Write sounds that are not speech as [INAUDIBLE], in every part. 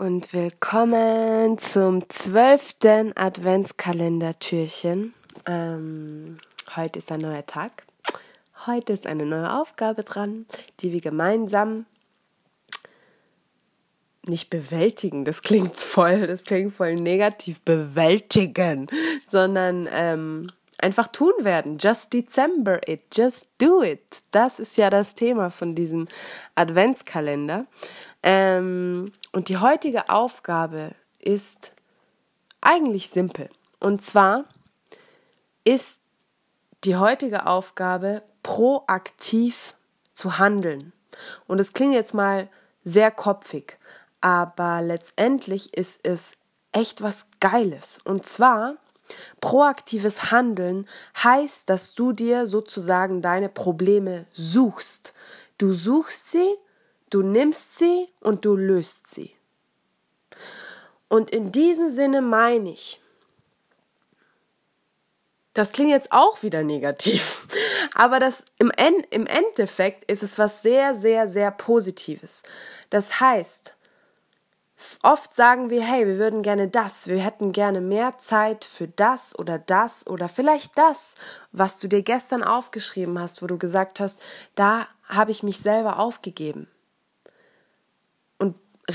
Und willkommen zum zwölften Adventskalendertürchen. Ähm, heute ist ein neuer Tag. Heute ist eine neue Aufgabe dran, die wir gemeinsam nicht bewältigen, das klingt voll, das klingt voll negativ, bewältigen, sondern ähm, einfach tun werden. Just December it, just do it. Das ist ja das Thema von diesem Adventskalender. Ähm, und die heutige Aufgabe ist eigentlich simpel. Und zwar ist die heutige Aufgabe, proaktiv zu handeln. Und es klingt jetzt mal sehr kopfig, aber letztendlich ist es echt was Geiles. Und zwar, proaktives Handeln heißt, dass du dir sozusagen deine Probleme suchst. Du suchst sie Du nimmst sie und du löst sie. Und in diesem Sinne meine ich, das klingt jetzt auch wieder negativ, [LAUGHS] aber das im, en im Endeffekt ist es was sehr, sehr, sehr Positives. Das heißt, oft sagen wir, hey, wir würden gerne das, wir hätten gerne mehr Zeit für das oder das oder vielleicht das, was du dir gestern aufgeschrieben hast, wo du gesagt hast, da habe ich mich selber aufgegeben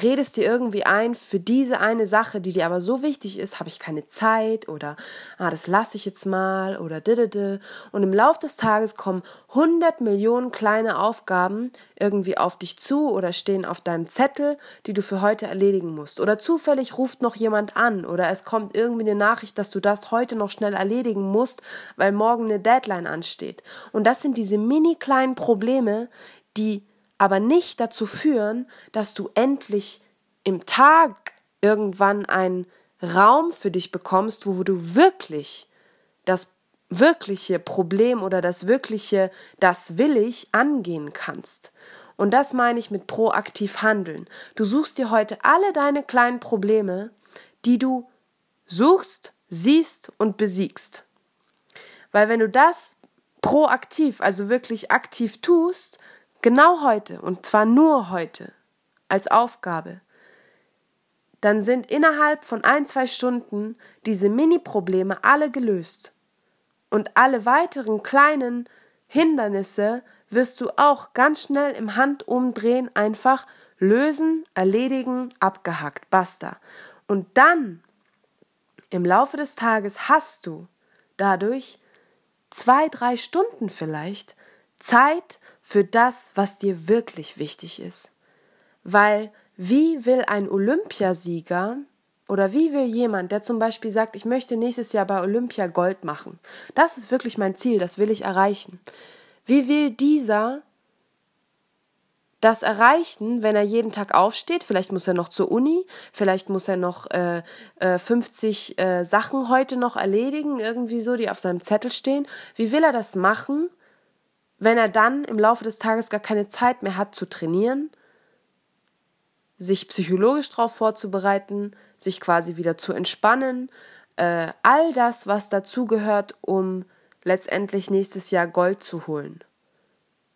redest dir irgendwie ein, für diese eine Sache, die dir aber so wichtig ist, habe ich keine Zeit oder ah, das lasse ich jetzt mal oder didede. Und im Laufe des Tages kommen 100 Millionen kleine Aufgaben irgendwie auf dich zu oder stehen auf deinem Zettel, die du für heute erledigen musst. Oder zufällig ruft noch jemand an oder es kommt irgendwie eine Nachricht, dass du das heute noch schnell erledigen musst, weil morgen eine Deadline ansteht. Und das sind diese mini kleinen Probleme, die aber nicht dazu führen, dass du endlich im Tag irgendwann einen Raum für dich bekommst, wo du wirklich das wirkliche Problem oder das wirkliche, das will ich angehen kannst. Und das meine ich mit proaktiv handeln. Du suchst dir heute alle deine kleinen Probleme, die du suchst, siehst und besiegst. Weil wenn du das proaktiv, also wirklich aktiv tust, Genau heute, und zwar nur heute, als Aufgabe, dann sind innerhalb von ein, zwei Stunden diese Mini-Probleme alle gelöst. Und alle weiteren kleinen Hindernisse wirst du auch ganz schnell im Handumdrehen einfach lösen, erledigen, abgehackt, basta. Und dann, im Laufe des Tages, hast du dadurch zwei, drei Stunden vielleicht Zeit für das, was dir wirklich wichtig ist. Weil wie will ein Olympiasieger oder wie will jemand, der zum Beispiel sagt, ich möchte nächstes Jahr bei Olympia Gold machen, das ist wirklich mein Ziel, das will ich erreichen. Wie will dieser das erreichen, wenn er jeden Tag aufsteht? Vielleicht muss er noch zur Uni, vielleicht muss er noch äh, äh, 50 äh, Sachen heute noch erledigen, irgendwie so, die auf seinem Zettel stehen. Wie will er das machen, wenn er dann im Laufe des Tages gar keine Zeit mehr hat zu trainieren, sich psychologisch darauf vorzubereiten, sich quasi wieder zu entspannen, äh, all das, was dazugehört, um letztendlich nächstes Jahr Gold zu holen.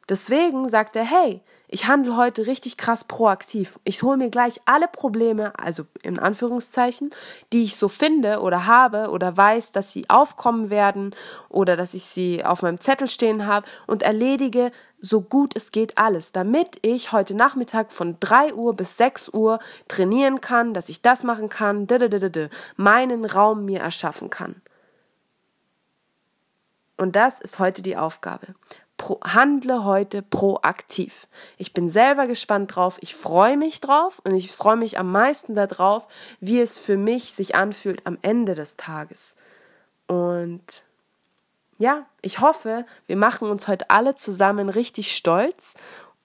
Deswegen sagt er, hey, ich handle heute richtig krass proaktiv. Ich hole mir gleich alle Probleme, also in Anführungszeichen, die ich so finde oder habe oder weiß, dass sie aufkommen werden oder dass ich sie auf meinem Zettel stehen habe und erledige so gut es geht alles, damit ich heute Nachmittag von 3 Uhr bis 6 Uhr trainieren kann, dass ich das machen kann, meinen Raum mir erschaffen kann. Und das ist heute die Aufgabe pro, handle heute proaktiv. Ich bin selber gespannt drauf, ich freue mich drauf und ich freue mich am meisten darauf, wie es für mich sich anfühlt am Ende des Tages. Und ja, ich hoffe, wir machen uns heute alle zusammen richtig stolz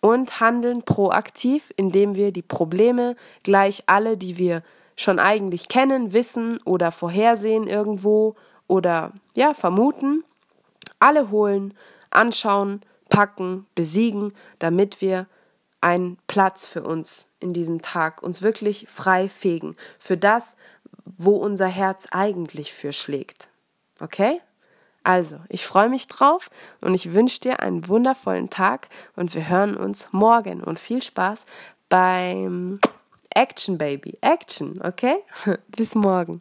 und handeln proaktiv, indem wir die Probleme gleich alle, die wir schon eigentlich kennen, wissen oder vorhersehen irgendwo oder ja, vermuten, alle holen anschauen, packen, besiegen, damit wir einen Platz für uns in diesem Tag, uns wirklich frei fegen, für das, wo unser Herz eigentlich für schlägt. Okay? Also, ich freue mich drauf und ich wünsche dir einen wundervollen Tag und wir hören uns morgen und viel Spaß beim Action, Baby. Action, okay? [LAUGHS] Bis morgen.